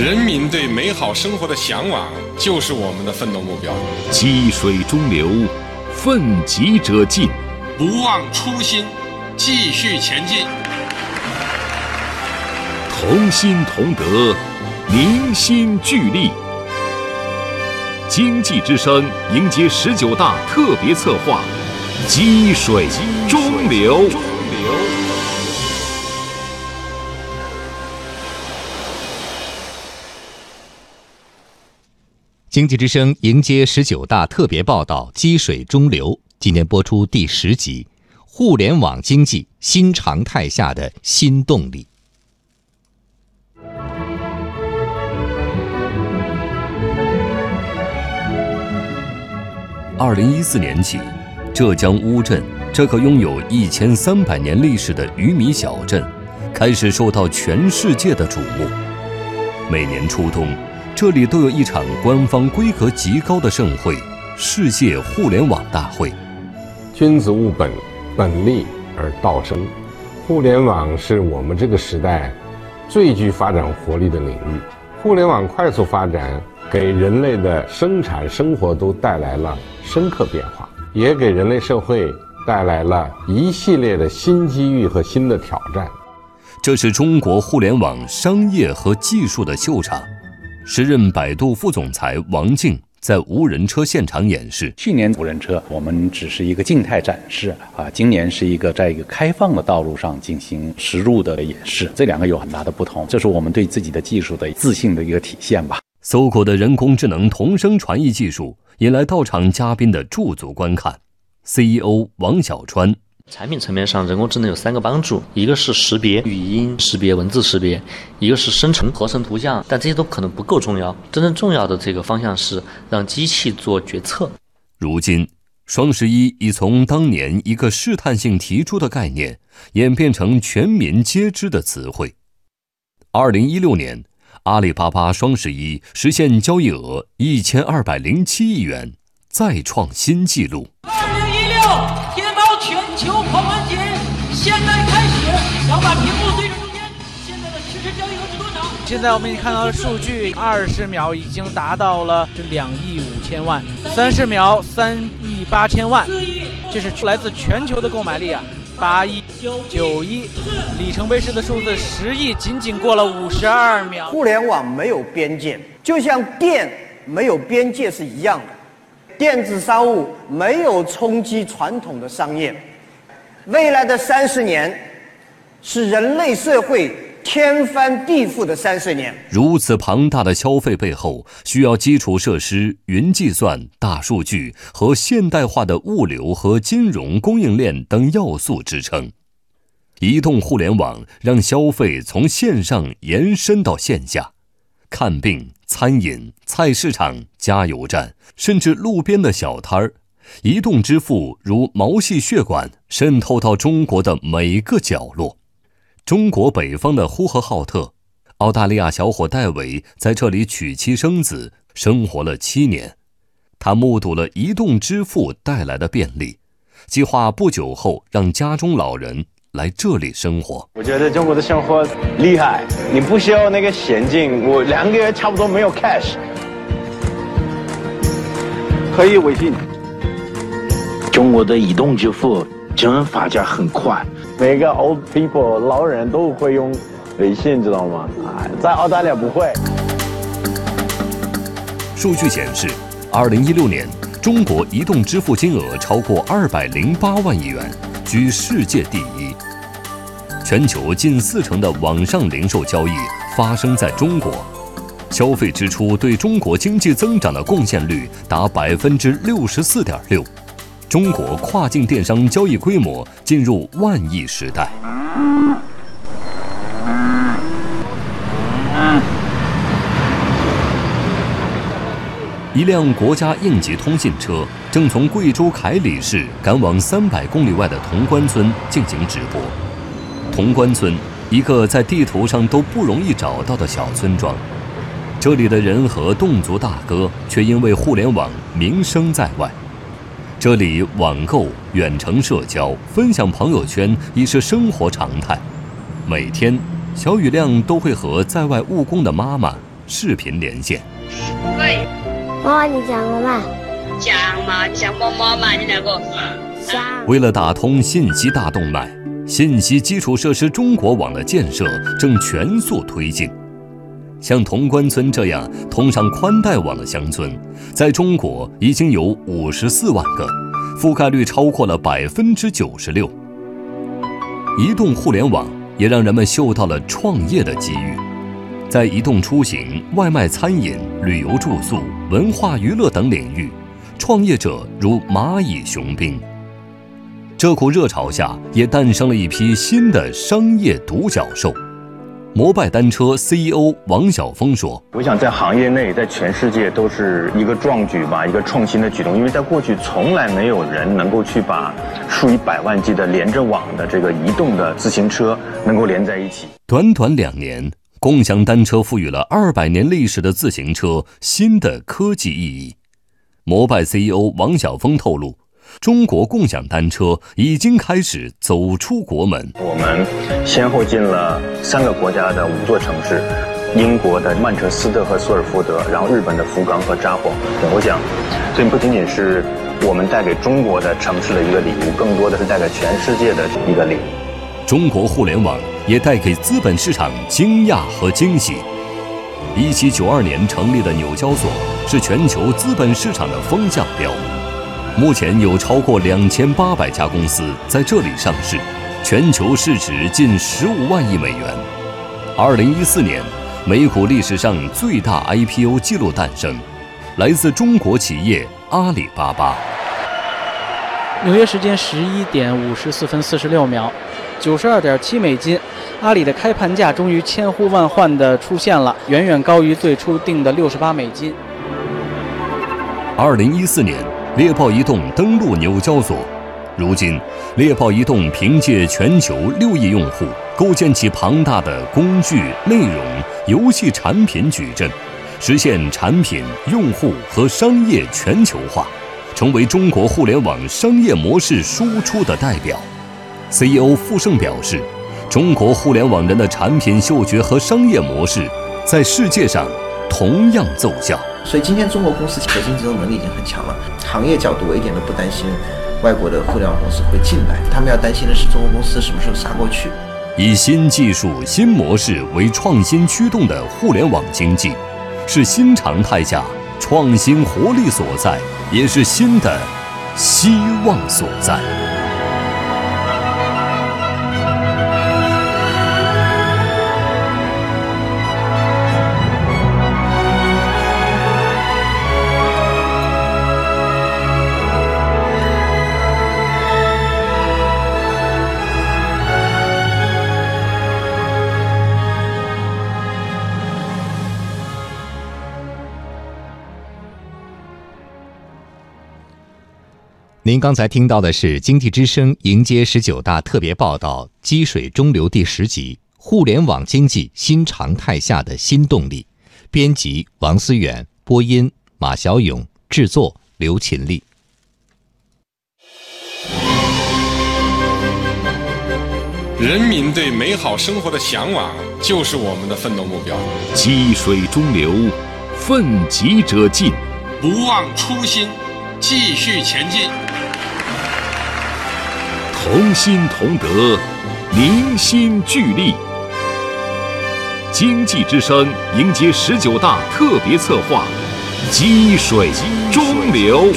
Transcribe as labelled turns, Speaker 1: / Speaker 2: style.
Speaker 1: 人民对美好生活的向往就是我们的奋斗目标。
Speaker 2: 积水中流，奋楫者进，
Speaker 1: 不忘初心，继续前进。
Speaker 2: 同心同德，凝心聚力。经济之声迎接十九大特别策划：积水中流。
Speaker 3: 经济之声迎接十九大特别报道《积水中流》，今天播出第十集：互联网经济新常态下的新动力。
Speaker 4: 二零一四年起，浙江乌镇这个拥有一千三百年历史的鱼米小镇，开始受到全世界的瞩目。每年初冬。这里都有一场官方规格极高的盛会——世界互联网大会。
Speaker 5: 君子务本，本立而道生。互联网是我们这个时代最具发展活力的领域。互联网快速发展，给人类的生产生活都带来了深刻变化，也给人类社会带来了一系列的新机遇和新的挑战。
Speaker 4: 这是中国互联网商业和技术的秀场。时任百度副总裁王静在无人车现场演示。
Speaker 6: 去年无人车我们只是一个静态展示啊，今年是一个在一个开放的道路上进行实入的演示，这两个有很大的不同，这是我们对自己的技术的自信的一个体现吧。
Speaker 4: 搜狗的人工智能同声传译技术引来到场嘉宾的驻足观看。CEO 王小川。
Speaker 7: 产品层面上，人工智能有三个帮助：一个是识别语音识别、文字识别；一个是生成合成图像。但这些都可能不够重要。真正重要的这个方向是让机器做决策。
Speaker 4: 如今，双十一已从当年一个试探性提出的概念，演变成全民皆知的词汇。二零一六年，阿里巴巴双十一实现交易额一千二百零七亿元，再创新纪录。
Speaker 8: 二零一六。求狂欢节现在开始，想把屏幕对着中间。现在的实时交易额是多少？
Speaker 9: 现在我们已经看到的数据，二十秒已经达到了这两亿五千万，三十秒三亿八千万，这是来自全球的购买力啊，八亿九亿，里程碑式的数字十亿，仅仅过了五十二秒。
Speaker 10: 互联网没有边界，就像电没有边界是一样的，电子商务没有冲击传统的商业。未来的三十年，是人类社会天翻地覆的三十年。
Speaker 4: 如此庞大的消费背后，需要基础设施、云计算、大数据和现代化的物流和金融供应链等要素支撑。移动互联网让消费从线上延伸到线下，看病、餐饮、菜市场、加油站，甚至路边的小摊儿。移动支付如毛细血管渗透到中国的每个角落。中国北方的呼和浩特，澳大利亚小伙戴维在这里娶妻生子，生活了七年。他目睹了移动支付带来的便利，计划不久后让家中老人来这里生活。
Speaker 11: 我觉得中国的生活厉害，你不需要那个现金，我两个月差不多没有 cash，可以微信。
Speaker 12: 中国的移动支付真发展很快，
Speaker 11: 每个 old people 老人都会用微信，知道吗？哎，在澳大利亚不会。
Speaker 4: 数据显示，二零一六年中国移动支付金额超过二百零八万亿元，居世界第一。全球近四成的网上零售交易发生在中国，消费支出对中国经济增长的贡献率达百分之六十四点六。中国跨境电商交易规模进入万亿时代。一辆国家应急通信车正从贵州凯里市赶往三百公里外的潼关村进行直播。潼关村，一个在地图上都不容易找到的小村庄，这里的人和侗族大哥却因为互联网名声在外。这里网购、远程社交、分享朋友圈已是生活常态。每天，小雨亮都会和在外务工的妈妈视频连线。
Speaker 13: 喂，
Speaker 14: 妈妈，你讲了吗？
Speaker 13: 讲嘛，你想摸摸嘛，你两个。
Speaker 4: 为了打通信息大动脉，信息基础设施中国网的建设正全速推进。像潼关村这样通上宽带网的乡村，在中国已经有五十四万个，覆盖率超过了百分之九十六。移动互联网也让人们嗅到了创业的机遇，在移动出行、外卖、餐饮、旅游住宿、文化娱乐等领域，创业者如蚂蚁雄兵。这股热潮下，也诞生了一批新的商业独角兽。摩拜单车 CEO 王晓峰说：“
Speaker 15: 我想在行业内，在全世界都是一个壮举吧，一个创新的举动。因为在过去，从来没有人能够去把数以百万计的连着网的这个移动的自行车能够连在一起。
Speaker 4: 短短两年，共享单车赋予了二百年历史的自行车新的科技意义。”摩拜 CEO 王晓峰透露。中国共享单车已经开始走出国门。
Speaker 15: 我们先后进了三个国家的五座城市：英国的曼彻斯特和索尔福德，然后日本的福冈和札幌。我想，这不仅仅是我们带给中国的城市的一个礼物，更多的是带给全世界的一个礼物。
Speaker 4: 中国互联网也带给资本市场惊讶和惊喜。一七九二年成立的纽交所是全球资本市场的风向标。目前有超过两千八百家公司在这里上市，全球市值近十五万亿美元。二零一四年，美股历史上最大 IPO 记录诞生，来自中国企业阿里巴巴。
Speaker 9: 纽约时间十一点五十四分四十六秒，九十二点七美金，阿里的开盘价终于千呼万唤的出现了，远远高于最初定的六十八美金。
Speaker 4: 二零一四年。猎豹移动登陆纽交所，如今，猎豹移动凭借全球六亿用户，构建起庞大的工具、内容、游戏产品矩阵，实现产品、用户和商业全球化，成为中国互联网商业模式输出的代表。CEO 傅盛表示，中国互联网人的产品嗅觉和商业模式，在世界上同样奏效。
Speaker 16: 所以今天中国公司核心竞争能力已经很强了，行业角度我一点都不担心外国的互联网公司会进来，他们要担心的是中国公司什么时候杀过去。
Speaker 4: 以新技术、新模式为创新驱动的互联网经济，是新常态下创新活力所在，也是新的希望所在。
Speaker 3: 您刚才听到的是经济之声迎接十九大特别报道《积水中流》第十集：互联网经济新常态下的新动力。编辑王思远，播音马小勇，制作刘勤力。
Speaker 1: 人民对美好生活的向往，就是我们的奋斗目标。
Speaker 2: 积水中流，奋楫者进，
Speaker 1: 不忘初心，继续前进。
Speaker 2: 同心同德，凝心聚力。经济之声迎接十九大特别策划：积水中流。